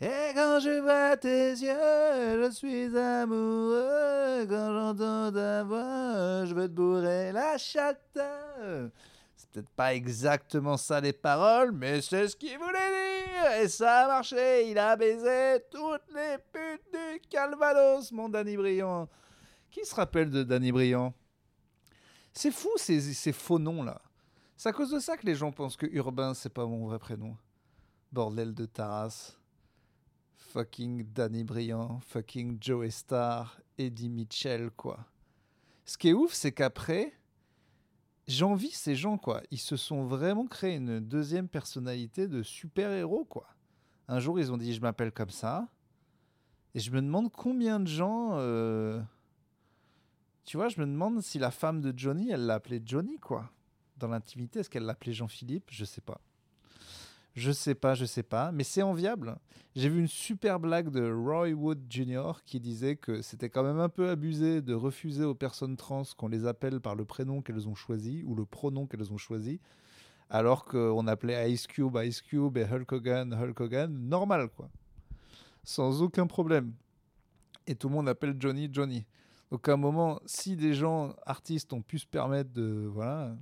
Et quand je vois tes yeux, je suis amoureux. Quand j'entends ta voix, je veux te bourrer la chatte. C'est peut-être pas exactement ça les paroles, mais c'est ce qu'il voulait dire. Et ça a marché. Il a baisé toutes les putes du Calvados, mon Danny Briand. Qui se rappelle de Danny Briand? C'est fou ces, ces faux noms là. C'est à cause de ça que les gens pensent que Urbain c'est pas mon vrai prénom. Bordel de Taras. Fucking Danny Briand, fucking Joe Star, Eddie Mitchell, quoi. Ce qui est ouf, c'est qu'après, j'envie ces gens, quoi. Ils se sont vraiment créé une deuxième personnalité de super-héros, quoi. Un jour, ils ont dit, je m'appelle comme ça. Et je me demande combien de gens... euh, Tu vois, je me demande si la femme de Johnny, elle l'appelait Johnny, quoi. Dans l'intimité, est-ce qu'elle l'appelait Jean-Philippe? Je sais pas. Je sais pas, je sais pas, mais c'est enviable. J'ai vu une super blague de Roy Wood Jr. qui disait que c'était quand même un peu abusé de refuser aux personnes trans qu'on les appelle par le prénom qu'elles ont choisi ou le pronom qu'elles ont choisi, alors qu'on appelait Ice Cube Ice Cube et Hulk Hogan Hulk Hogan normal quoi, sans aucun problème. Et tout le monde appelle Johnny Johnny. Donc à un moment, si des gens artistes ont pu se permettre de voilà,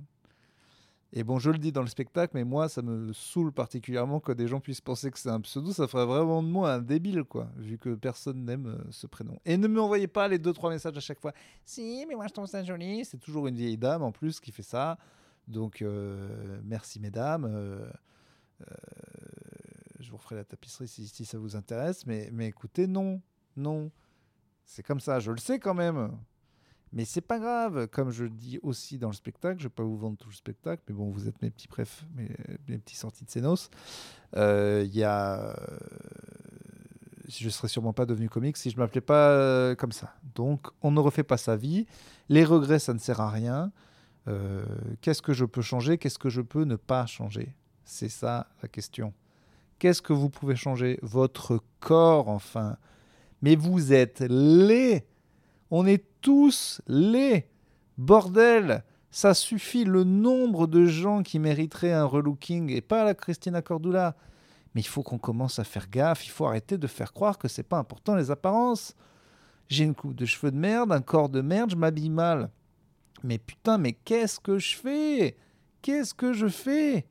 et bon, je le dis dans le spectacle, mais moi, ça me saoule particulièrement que des gens puissent penser que c'est un pseudo. Ça ferait vraiment de moi un débile, quoi, vu que personne n'aime euh, ce prénom. Et ne m'envoyez pas les deux, trois messages à chaque fois. Si, mais moi, je trouve ça joli. C'est toujours une vieille dame, en plus, qui fait ça. Donc, euh, merci, mesdames. Euh, je vous referai la tapisserie si, si ça vous intéresse. Mais, mais écoutez, non, non. C'est comme ça, je le sais quand même. Mais c'est pas grave, comme je dis aussi dans le spectacle, je vais pas vous vendre tout le spectacle, mais bon, vous êtes mes petits préf, mes, mes petits sorties de Sénos. Euh, Il y a, euh, je serais sûrement pas devenu comique si je m'appelais pas euh, comme ça. Donc, on ne refait pas sa vie. Les regrets, ça ne sert à rien. Euh, Qu'est-ce que je peux changer? Qu'est-ce que je peux ne pas changer? C'est ça la question. Qu'est-ce que vous pouvez changer? Votre corps, enfin. Mais vous êtes laid. On est tous laids. Bordel, ça suffit le nombre de gens qui mériteraient un relooking et pas la Christina Cordula. Mais il faut qu'on commence à faire gaffe, il faut arrêter de faire croire que c'est pas important les apparences. J'ai une coupe de cheveux de merde, un corps de merde, je m'habille mal. Mais putain, mais qu'est-ce que je fais? Qu'est-ce que je fais?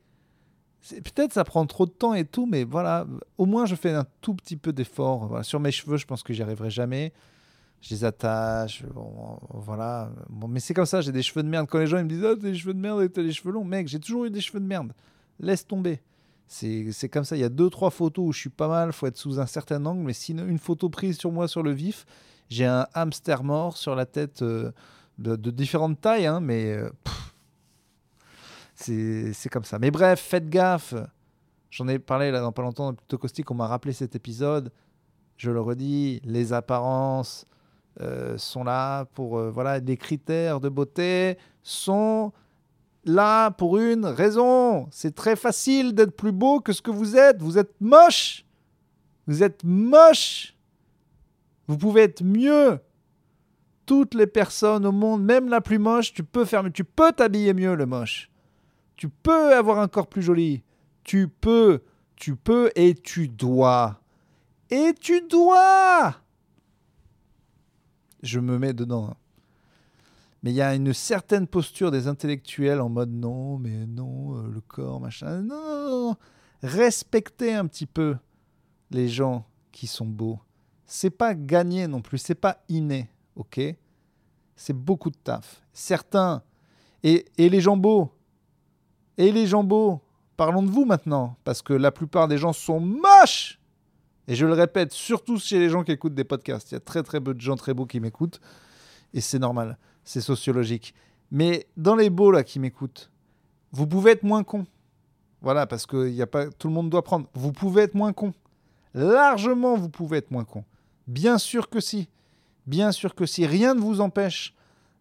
Peut-être ça prend trop de temps et tout, mais voilà, au moins je fais un tout petit peu d'effort. Sur mes cheveux, je pense que j'y arriverai jamais. Je les attache, voilà. Mais c'est comme ça, j'ai des cheveux de merde. Quand les gens me disent Ah, t'as des cheveux de merde et t'as des cheveux longs, mec, j'ai toujours eu des cheveux de merde. Laisse tomber. C'est comme ça. Il y a deux, trois photos où je suis pas mal, faut être sous un certain angle, mais si une photo prise sur moi sur le vif, j'ai un hamster mort sur la tête euh, de, différentes tailles, hein, mais euh, c'est comme ça. Mais bref, faites gaffe. J'en ai parlé là dans pas longtemps, Plutôt Caustique, on m'a rappelé cet épisode. Je le redis, les apparences euh, sont là pour. euh, voilà, les critères de beauté sont là pour une raison. C'est très facile d'être plus beau que ce que vous êtes. Vous êtes moche. Vous êtes moche. Vous pouvez être mieux. Toutes les personnes au monde, même la plus moche, tu peux faire. Tu peux t'habiller mieux, le moche. Tu peux avoir un corps plus joli. Tu peux, tu peux et tu dois. Et tu dois. Je me mets dedans. hein. Mais il y a une certaine posture des intellectuels en mode non, mais non, euh, le corps, machin. Non, non, non. Respectez un petit peu les gens qui sont beaux. C'est pas gagné non plus, c'est pas inné, ok? C'est beaucoup de taf. Certains, et, et les gens beaux, et les gens beaux, parlons de vous maintenant, parce que la plupart des gens sont moches Et je le répète, surtout chez les gens qui écoutent des podcasts. Il y a très très peu de gens très beaux qui m'écoutent, et c'est normal, c'est sociologique. Mais dans les beaux là qui m'écoutent, vous pouvez être moins con. Voilà, parce que y a pas, tout le monde doit prendre. Vous pouvez être moins con. Largement, vous pouvez être moins con. Bien sûr que si. Bien sûr que si. Rien ne vous empêche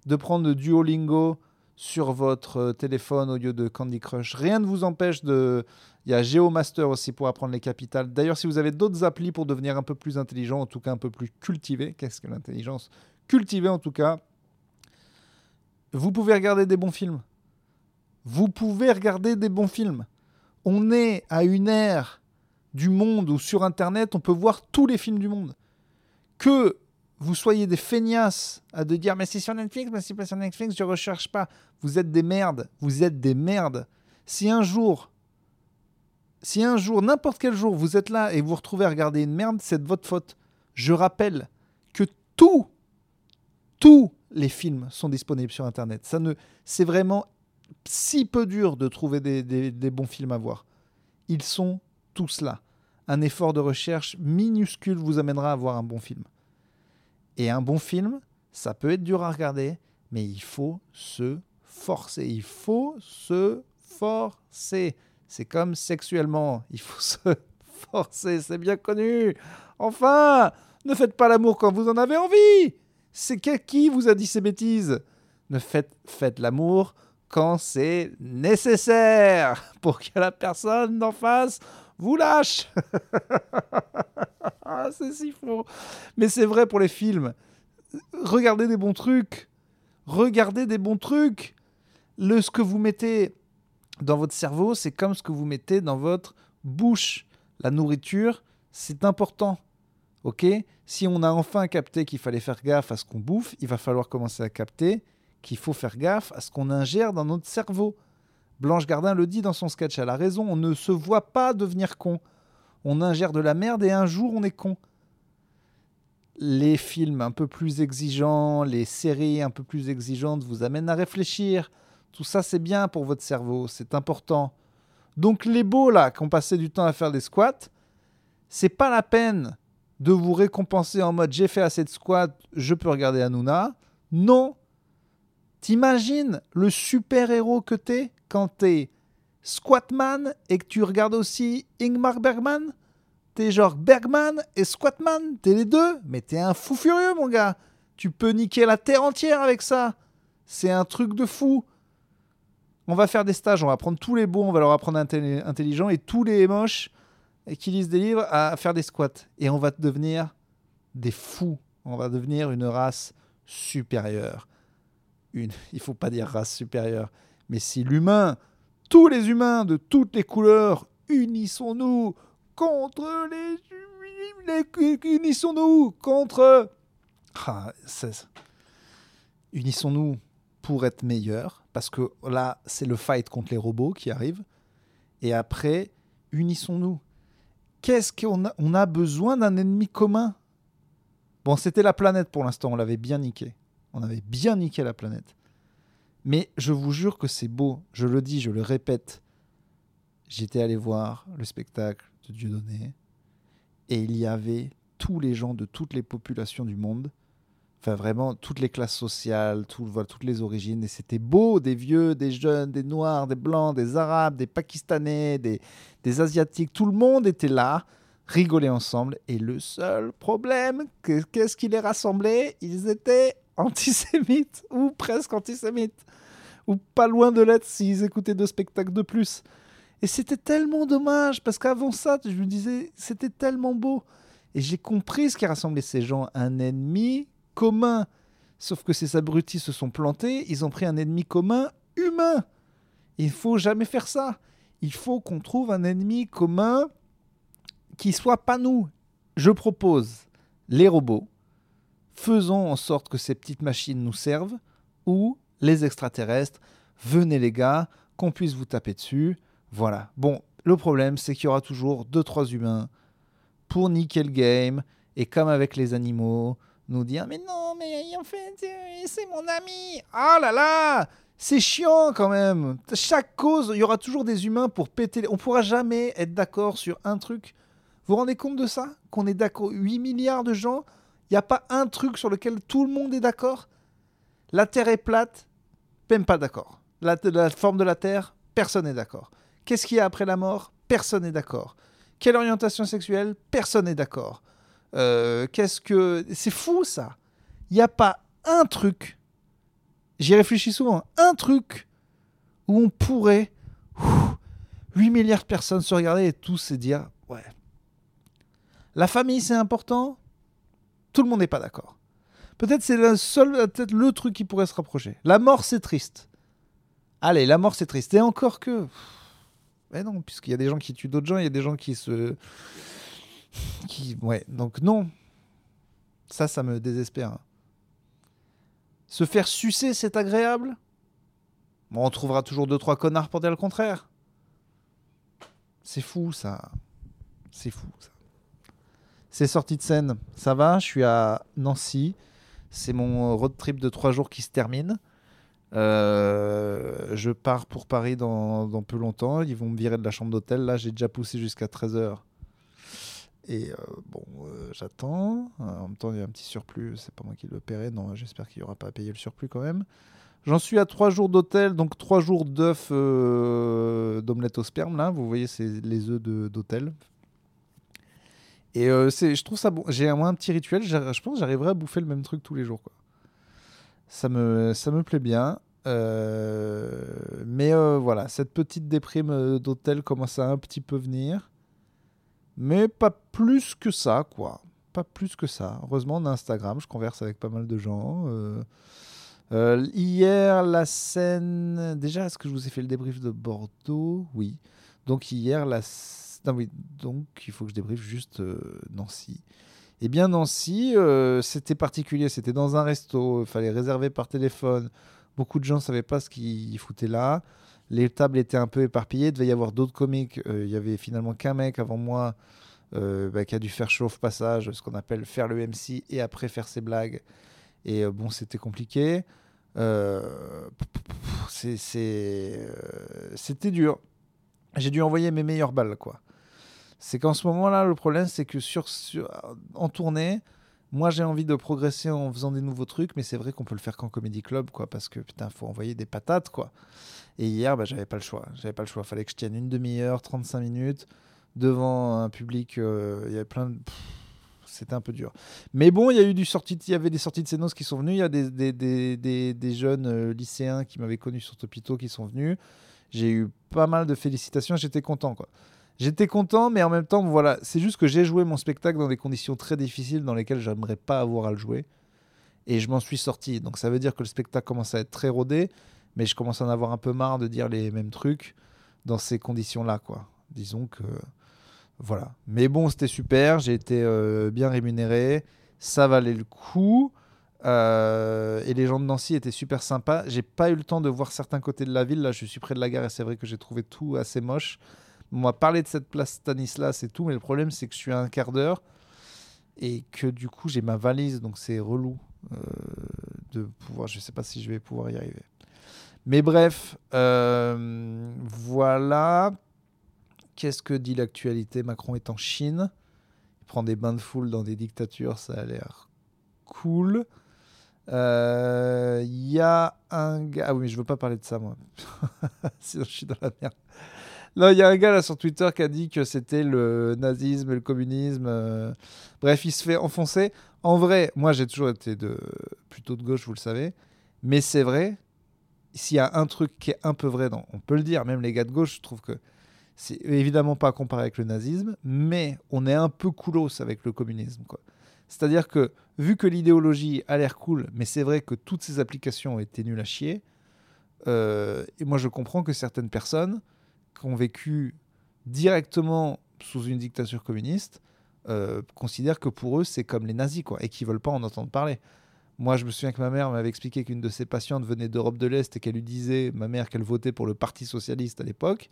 de prendre Duolingo sur votre euh, téléphone au lieu de Candy Crush. Rien ne vous empêche de... Il y a GeoMaster aussi pour apprendre les capitales. D'ailleurs, si vous avez d'autres applis pour devenir un peu plus intelligent, en tout cas un peu plus cultivé, qu'est-ce que l'intelligence? Cultivé en tout cas, vous pouvez regarder des bons films. Vous pouvez regarder des bons films. On est à une ère du monde ou sur Internet, on peut voir tous les films du monde. Que vous soyez des feignasses à de dire mais c'est sur Netflix, mais c'est pas sur Netflix, je recherche pas. Vous êtes des merdes, vous êtes des merdes. Si un jour, si un jour, n'importe quel jour, vous êtes là et vous retrouvez à regarder une merde, c'est de votre faute. Je rappelle que tous, tous les films sont disponibles sur Internet. Ça ne, c'est vraiment si peu dur de trouver des, des bons films à voir. Ils sont tous là. Un effort de recherche minuscule vous amènera à voir un bon film. Et un bon film, ça peut être dur à regarder, mais il faut se forcer. Il faut se forcer. C'est comme sexuellement, il faut se forcer, c'est bien connu. Enfin, ne faites pas l'amour quand vous en avez envie. C'est qui vous a dit ces bêtises? Ne faites, faites l'amour quand c'est nécessaire pour que la personne d'en face vous lâche. Ah, c'est si faux. Mais c'est vrai pour les films. Regardez des bons trucs. Regardez des bons trucs. Le, ce que vous mettez dans votre cerveau, c'est comme ce que vous mettez dans votre bouche. La nourriture, c'est important. Ok? Si on a enfin capté qu'il fallait faire gaffe à ce qu'on bouffe, il va falloir commencer à capter qu'il faut faire gaffe à ce qu'on ingère dans notre cerveau. Blanche Gardin le dit dans son sketch, elle a raison, on ne se voit pas devenir con. On ingère de la merde et un jour on est con. Les films un peu plus exigeants, les séries un peu plus exigeantes vous amènent à réfléchir. Tout ça c'est bien pour votre cerveau, c'est important. Donc les beaux là qui ont passé du temps à faire des squats, c'est pas la peine de vous récompenser en mode j'ai fait assez de squats, je peux regarder Hanouna. Non. T'imagines le super-héros que t'es quand t'es Squatman et que tu regardes aussi Ingmar Bergman? T'es genre Bergman et Squatman, t'es les deux, mais t'es un fou furieux, mon gars. Tu peux niquer la terre entière avec ça. C'est un truc de fou. On va faire des stages, on va prendre tous les beaux, on va leur apprendre intelligent et tous les moches qui lisent des livres à faire des squats. Et on va devenir des fous. On va devenir une race supérieure. Une, il faut pas dire race supérieure. Mais si l'humain, tous les humains de toutes les couleurs, unissons-nous contre les... les unissons-nous contre... Ah, unissons-nous pour être meilleurs, parce que là, c'est le fight contre les robots qui arrive. Et après, unissons-nous. Qu'est-ce qu'on a On a besoin d'un ennemi commun? Bon, c'était la planète pour l'instant, on l'avait bien niqué. On avait bien niqué la planète. Mais je vous jure que c'est beau. Je le dis, je le répète. J'étais allé voir le spectacle de Dieudonné et il y avait tous les gens de toutes les populations du monde. Enfin, vraiment, toutes les classes sociales, voilà, toutes les origines. Et c'était beau, des vieux, des jeunes, des noirs, des blancs, des arabes, des pakistanais, des, des asiatiques. Tout le monde était là, rigolait ensemble. Et le seul problème, qu'est-ce qui les rassemblait Ils étaient antisémites, ou presque antisémites ou pas loin de l'être s'ils écoutaient deux spectacles de plus. Et c'était tellement dommage, parce qu'avant ça, je me disais, c'était tellement beau. Et j'ai compris ce qui rassemblait ces gens, un ennemi commun. Sauf que ces abrutis se sont plantés, ils ont pris un ennemi commun humain. Il faut jamais faire ça. Il faut qu'on trouve un ennemi commun qui soit pas nous. Je propose les robots. Faisons en sorte que ces petites machines nous servent, ou les extraterrestres, venez les gars, qu'on puisse vous taper dessus. Voilà. Bon, le problème, c'est qu'il y aura toujours deux, trois humains pour niquer le game, et comme avec les animaux, nous dire Mais non, mais en fait, c'est mon ami Ah là là C'est chiant quand même Chaque cause, il y aura toujours des humains pour péter. On pourra jamais être d'accord sur un truc. Vous vous rendez compte de ça? Qu'on est d'accord 8 milliards de gens, il n'y a pas un truc sur lequel tout le monde est d'accord? La Terre est plate, même pas d'accord. La, forme de la Terre, personne n'est d'accord. Qu'est-ce qu'il y a après la mort? Personne n'est d'accord. Quelle orientation sexuelle? Personne n'est d'accord. Euh, qu'est-ce que. C'est fou ça Il n'y a pas un truc, j'y réfléchis souvent, un truc où on pourrait. 8 milliards de personnes se regarder et tous se dire Ouais. La famille, c'est important? Tout le monde n'est pas d'accord. Peut-être c'est le seul, peut-être le truc qui pourrait se rapprocher. La mort, c'est triste. Allez, la mort, c'est triste. Et encore que. Mais non, puisqu'il y a des gens qui tuent d'autres gens, il y a des gens qui se. Qui... Ouais, donc non. Ça, ça me désespère. Se faire sucer, c'est agréable? Bon, on trouvera toujours deux, trois connards pour dire le contraire. C'est fou, ça. C'est fou, ça. C'est sorti de scène. Ça va, je suis à Nancy. C'est mon road trip de trois jours qui se termine. Euh, je pars pour Paris dans, peu longtemps. Ils vont me virer de la chambre d'hôtel. Là, j'ai déjà poussé jusqu'à 13h. Et euh, bon, euh, j'attends. En même temps, il y a un petit surplus. C'est pas moi qui le paierai. Non, j'espère qu'il n'y aura pas à payer le surplus quand même. J'en suis à trois jours d'hôtel, donc trois jours d'œufs d'omelette au sperme. Là, vous voyez, c'est les œufs d'hôtel. Et je trouve ça bon. J'ai un, petit rituel. Je pense que j'arriverai à bouffer le même truc tous les jours. Quoi. Ça me, ça me plaît bien. Euh, mais euh, voilà, cette petite déprime euh, d'hôtel commence à un petit peu venir. Mais pas plus que ça, quoi. Pas plus que ça. Heureusement, on a Instagram, je converse avec pas mal de gens. hier, la scène. Déjà, est-ce que je vous ai fait le débrief de Bordeaux? Oui. Donc, hier, la. Oui, donc il faut que je débriefe juste Nancy. Eh bien, Nancy, c'était particulier. C'était dans un resto, il fallait réserver par téléphone. Beaucoup de gens ne savaient pas ce qu'ils foutaient là. Les tables étaient un peu éparpillées. Il devait y avoir d'autres comiques. Euh, il y avait finalement qu'un mec avant moi euh, bah, qui a dû faire chauffe passage, ce qu'on appelle faire le MC et après faire ses blagues. Et euh, bon, c'était compliqué. C'était dur. J'ai dû envoyer mes meilleures balles, quoi. C'est qu'en ce moment-là, le problème, c'est que sur, sur, en tournée, moi, j'ai envie de progresser en faisant des nouveaux trucs, mais c'est vrai qu'on peut le faire qu'en comédie club, quoi, parce que putain, faut envoyer des patates, quoi. Et hier, bah, j'avais pas le choix. J'avais pas le choix. Fallait que je tienne une demi-heure, 35 minutes devant un public. Euh, il y avait plein de. C'était un peu dur. Mais bon, il y a eu du il y avait des sorties de scénos qui sont venus. Il y a des, des, des, des, jeunes euh, lycéens qui m'avaient connu sur Topito qui sont venus. J'ai eu pas mal de félicitations. J'étais content, quoi. J'étais content, mais en même temps, voilà, c'est juste que j'ai joué mon spectacle dans des conditions très difficiles dans lesquelles j'aimerais pas avoir à le jouer. Et je m'en suis sorti. Donc ça veut dire que le spectacle commence à être très rodé, mais je commence à en avoir un peu marre de dire les mêmes trucs dans ces conditions-là, quoi. Disons que. Voilà. Mais bon, c'était super. J'ai été euh, bien rémunéré. Ça valait le coup. Euh, et les gens de Nancy étaient super sympas. J'ai pas eu le temps de voir certains côtés de la ville. Là, je suis près de la gare et c'est vrai que j'ai trouvé tout assez moche. On m'a parlé de cette place Stanislas et tout, mais le problème c'est que je suis à un quart d'heure et que du coup j'ai ma valise, donc c'est relou euh, de pouvoir. Je sais pas si je vais pouvoir y arriver. Mais bref, euh, voilà. Qu'est-ce que dit l'actualité? Macron est en Chine. Il prend des bains de foule dans des dictatures, ça a l'air cool. Il euh, y a un gars. Ah oui, mais je veux pas parler de ça, moi. Sinon, je suis dans la merde. Là, il y a un gars là sur Twitter qui a dit que c'était le nazisme le communisme. Euh. Bref, il se fait enfoncer. En vrai, moi j'ai toujours été de plutôt de gauche, vous le savez. Mais c'est vrai, s'il y a un truc qui est un peu vrai, on peut le dire, même les gars de gauche, je trouve que c'est évidemment pas comparé avec le nazisme, mais on est un peu coolos avec le communisme. C'est-à-dire que, vu que l'idéologie a l'air cool, mais c'est vrai que toutes ces applications été nulles à chier, euh, et moi je comprends que certaines personnes qui ont vécu directement sous une dictature communiste euh, considèrent que pour eux, c'est comme les nazis, quoi, et qu'ils veulent pas en entendre parler. Moi, je me souviens que ma mère m'avait expliqué qu'une de ses patientes venait d'Europe de l'Est et qu'elle lui disait, ma mère, qu'elle votait pour le Parti socialiste à l'époque,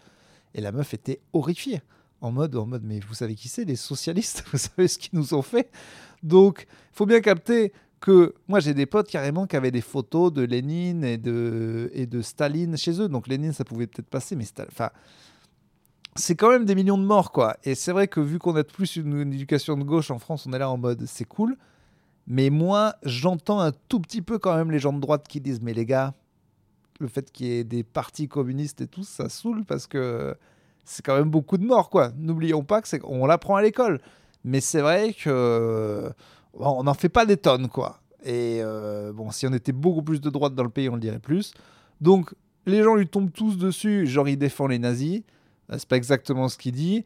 et la meuf était horrifiée. En mode, en mode, mais vous savez qui c'est, les socialistes? Vous savez ce qu'ils nous ont fait? Donc, il faut bien capter que moi j'ai des potes carrément qui avaient des photos de Lénine et de, et de Staline chez eux. Donc Lénine, ça pouvait peut-être passer, mais enfin, c'est quand même des millions de morts, quoi. Et c'est vrai que vu qu'on a plus une, éducation de gauche en France, on est là en mode c'est cool. Mais moi, j'entends un tout petit peu quand même les gens de droite qui disent mais les gars, le fait qu'il y ait des partis communistes et tout, ça saoule parce que c'est quand même beaucoup de morts, quoi. N'oublions pas que c'est on l'apprend à l'école. Mais c'est vrai que on n'en fait pas des tonnes, quoi. Et euh, bon, si on était beaucoup plus de droite dans le pays, on le dirait plus. Donc, les gens lui tombent tous dessus, genre il défend les nazis. Euh, c'est pas exactement ce qu'il dit.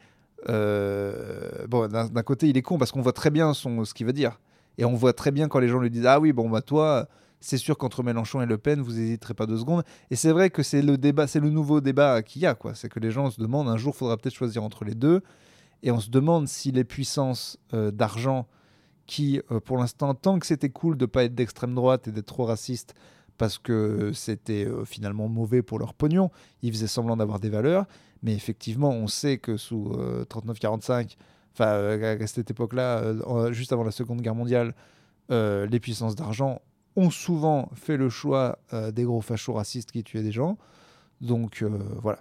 Euh, bon, d'un côté, il est con parce qu'on voit très bien son, ce qu'il veut dire. Et on voit très bien quand les gens lui disent Ah oui, bon, bah toi, c'est sûr qu'entre Mélenchon et Le Pen, vous n'hésiterez pas deux secondes. Et c'est vrai que c'est le débat, c'est le nouveau débat qu'il y a, quoi. C'est que les gens se demandent un jour, il faudra peut-être choisir entre les deux. Et on se demande si les puissances d'argent, qui, euh, pour l'instant, tant que c'était cool de pas être d'extrême droite et d'être trop raciste, parce que c'était euh, finalement mauvais pour leur pognon, ils faisaient semblant d'avoir des valeurs. Mais effectivement, on sait que sous 39-45, enfin à cette époque-là, juste avant la Seconde Guerre mondiale, les puissances d'argent ont souvent fait le choix des gros fachos racistes qui tuaient des gens. Donc voilà.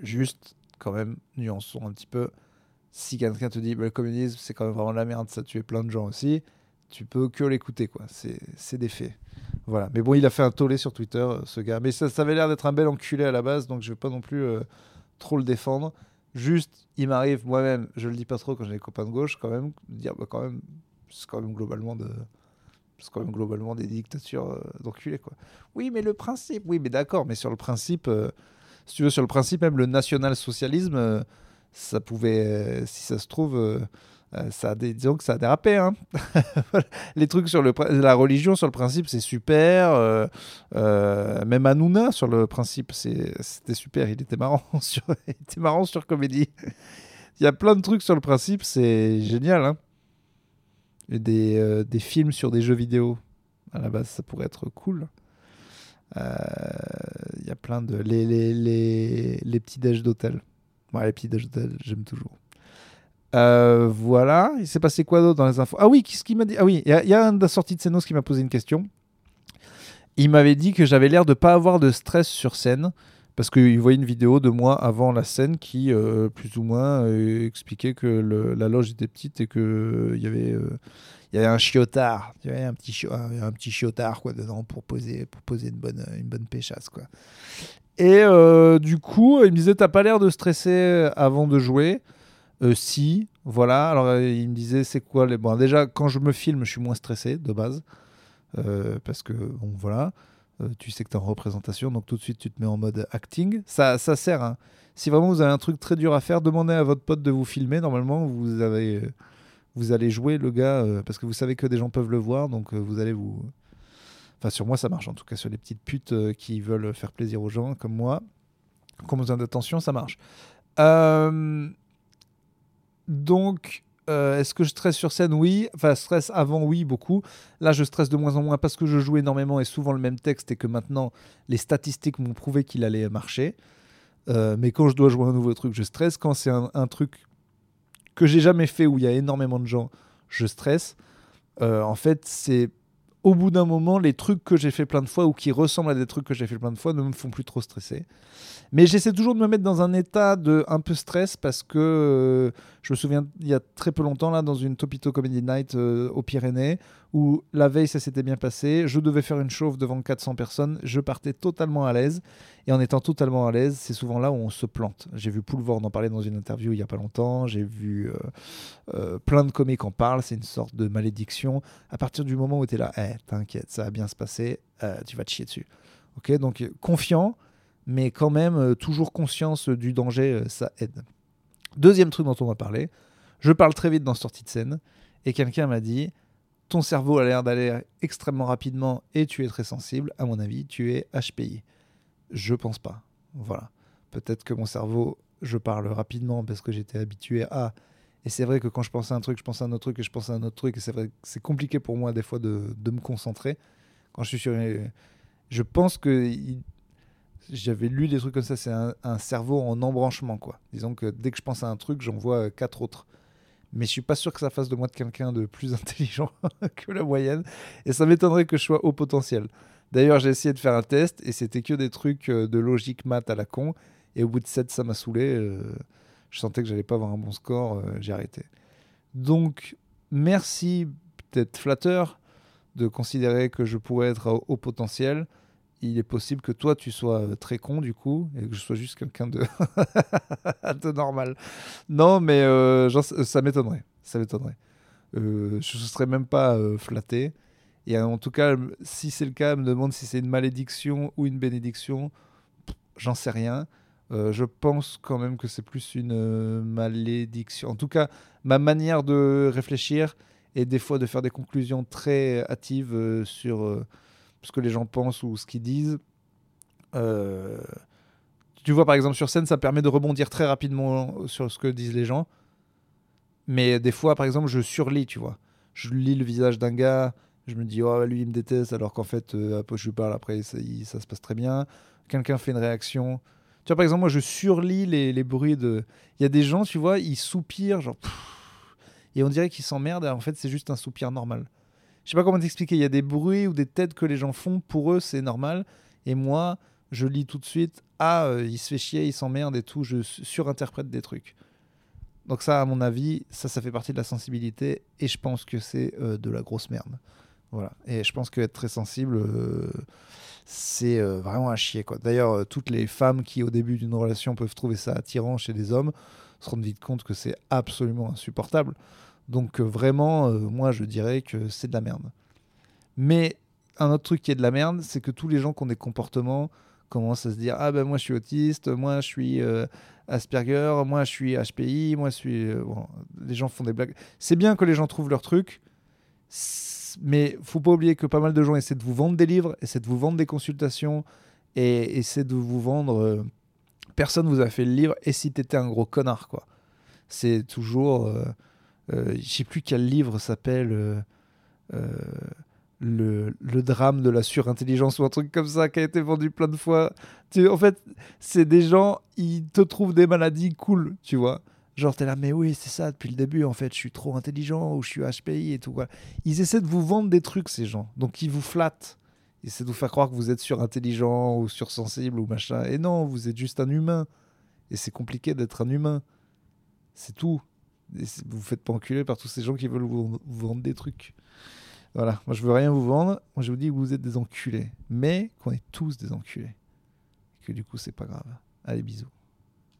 Juste, quand même, nuançons un petit peu si quelqu'un te dit bah, le communisme c'est quand même vraiment la merde, ça tuait plein de gens aussi, tu peux que l'écouter quoi. C'est des faits. Voilà. Mais bon, il a fait un tollé sur Twitter, euh, ce gars. Mais ça, ça avait l'air d'être un bel enculé à la base, donc je vais pas non plus euh, trop le défendre. Juste, il m'arrive moi-même, je le dis pas trop quand j'ai des copains de gauche, quand même, de dire bah, quand même, c'est quand même globalement de c'est quand même globalement des dictatures euh, d'enculés quoi. Oui, mais le principe, oui, mais d'accord, mais sur le principe, si tu veux, sur le principe même le national-socialisme, ça pouvait, euh, si ça se trouve, euh, euh, ça disons que ça a dérapé. Hein. les trucs sur le, la religion, sur le principe, c'est super. même Hanouna, sur le principe, c'était super. Il était marrant sur, il était marrant sur comédie. Il y a plein de trucs sur le principe, c'est génial. Hein. Des, des, films sur des jeux vidéo, à la base, ça pourrait être cool. Il y a plein de. Les, les, les, les petits déj d'hôtel. Ouais, les petits j'aime toujours. Euh, voilà. Il s'est passé quoi d'autre dans les infos? Ah oui, qu'est-ce qu'il m'a dit? Ah oui, il y, a un de la sortie de Senos qui m'a posé une question. Il m'avait dit que j'avais l'air de pas avoir de stress sur scène parce qu'il voyait une vidéo de moi avant la scène qui, euh, plus ou moins, euh, expliquait que la loge était petite et qu'il y avait il y avait un chiotard, il y avait un petit, un petit chiotard quoi dedans pour poser, pour poser une bonne, une bonne péchasse quoi. Et euh, du coup, il me disait T'as pas l'air de stresser avant de jouer euh, Si, voilà. Alors, euh, il me disait C'est quoi les. Bon, déjà, quand je me filme, je suis moins stressé de base. parce que, bon, voilà. Tu sais que tu es en représentation, donc tout de suite, tu te mets en mode acting. Ça, ça sert. Hein. Si vraiment vous avez un truc très dur à faire, demandez à votre pote de vous filmer. Normalement, vous, avez, vous allez jouer le gars parce que vous savez que des gens peuvent le voir, donc vous allez vous Enfin, sur moi, ça marche. En tout cas, sur les petites putes euh, qui veulent faire plaisir aux gens comme moi, qui ont besoin d'attention, ça marche. Euh, donc, euh, est-ce que je stresse sur scène? Oui. Enfin, stress avant, oui, beaucoup. Là, je stresse de moins en moins parce que je joue énormément et souvent le même texte et que maintenant, les statistiques m'ont prouvé qu'il allait marcher. mais quand je dois jouer un nouveau truc, je stresse. Quand c'est un, un, truc que j'ai jamais fait où il y a énormément de gens, je stresse. en fait, c'est au bout d'un moment, les trucs que j'ai fait plein de fois ou qui ressemblent à des trucs que j'ai fait plein de fois ne me font plus trop stresser. Mais j'essaie toujours de me mettre dans un état de un peu stress parce que euh, je me souviens il y a très peu longtemps là dans une Topito Comedy Night euh, aux Pyrénées où la veille ça s'était bien passé, je devais faire une chauffe devant 400 personnes, je partais totalement à l'aise et en étant totalement à l'aise, c'est souvent là où on se plante. J'ai vu Poulvord en parler dans une interview il y a pas longtemps, j'ai vu euh, plein de comiques en parlent, c'est une sorte de malédiction. À partir du moment où tu es là, eh, t'inquiète, ça va bien se passer, tu vas te chier dessus. Ok, donc confiant, mais quand même, euh, toujours conscience du danger, euh, ça aide. Deuxième truc dont on va parler, je parle très vite dans sortie de scène, et quelqu'un m'a dit Ton cerveau a l'air d'aller extrêmement rapidement et tu es très sensible. À mon avis, tu es HPI. Je pense pas. Voilà. Peut-être que mon cerveau, je parle rapidement parce que j'étais habitué à. Et c'est vrai que quand je pense à un truc, je pense à un autre truc et je pense à un autre truc. Et c'est vrai que c'est compliqué pour moi des fois de, de, me concentrer. Quand je suis sur. Je pense que j'avais lu des trucs comme ça, c'est un, cerveau en embranchement, quoi. Disons que dès que je pense à un truc, j'en vois euh, quatre autres. Mais je suis pas sûr que ça fasse de moi quelqu'un de plus intelligent que la moyenne. Et ça m'étonnerait que je sois au potentiel. D'ailleurs, j'ai essayé de faire un test et c'était que des trucs euh, de logique maths à la con. Et au bout de 7, ça m'a saoulé. Euh, je sentais que j'allais pas avoir un bon score. j'ai arrêté. Donc, merci, peut-être flatteur, de considérer que je pourrais être au potentiel il est possible que toi tu sois euh, très con du coup et que je sois juste quelqu'un de, de normal. Non, mais euh, ça m'étonnerait. Ça m'étonnerait. Euh, je ne serais même pas flatté. Et en tout cas, si c'est le cas, je me demande si c'est une malédiction ou une bénédiction. J'en sais rien. je pense quand même que c'est plus une malédiction. En tout cas, ma manière de réfléchir et des fois de faire des conclusions très hâtives sur ce que les gens pensent ou ce qu'ils disent. Euh, tu vois, par exemple, sur scène, ça permet de rebondir très rapidement sur ce que disent les gens. Mais des fois, par exemple, je surlis, tu vois. Je lis le visage d'un gars, je me dis, oh, lui, il me déteste, alors qu'en fait, euh, je lui parle, après, ça, se passe très bien. Quelqu'un fait une réaction. Tu vois, par exemple, moi, je surlis les bruits de. Il y a des gens, tu vois, ils soupirent, genre. et on dirait qu'ils s'emmerdent, en fait, c'est juste un soupir normal. Je sais pas comment t'expliquer. Il y a des bruits ou des têtes que les gens font, pour eux, c'est normal. Et moi, je lis tout de suite, ah, euh, il se fait chier, il s'emmerde et tout, je surinterprète des trucs. Donc ça, à mon avis, ça, ça fait partie de la sensibilité et je pense que c'est euh, de la grosse merde. Voilà. Et je pense qu'être très sensible, euh, c'est vraiment un chier. D'ailleurs, toutes les femmes qui, au début d'une relation, peuvent trouver ça attirant chez des hommes, se rendent vite compte que c'est absolument insupportable. Donc vraiment, moi, je dirais que c'est de la merde. Mais un autre truc qui est de la merde, c'est que tous les gens qui ont des comportements commence à se dire ah ben moi je suis autiste, moi je suis euh, Asperger, moi je suis HPI, moi je suis euh, les gens font des blagues. C'est bien que les gens trouvent leur truc, mais faut pas oublier que pas mal de gens essaient de vous vendre des livres, essaient de vous vendre des consultations et essaient de vous vendre euh, personne vous a fait le livre et si t'étais un gros connard quoi. C'est toujours je sais plus quel livre s'appelle le, le, drame de la surintelligence ou un truc comme ça qui a été vendu plein de fois. Tu, en fait, c'est des gens, ils te trouvent des maladies cool, tu vois. Genre, t'es là, mais oui, c'est ça, depuis le début, en fait, je suis trop intelligent ou je suis HPI et tout. Quoi. Ils essaient de vous vendre des trucs, ces gens. Donc, ils vous flattent. Ils essaient de vous faire croire que vous êtes surintelligent ou sursensible ou machin. Et non, vous êtes juste un humain. Et c'est compliqué d'être un humain. C'est tout. Vous faites pas enculer par tous ces gens qui veulent vous vendre des trucs. Voilà, moi je veux rien vous vendre, moi je vous dis que vous êtes des enculés, mais qu'on est tous des enculés. Que du coup c'est pas grave. Allez, bisous.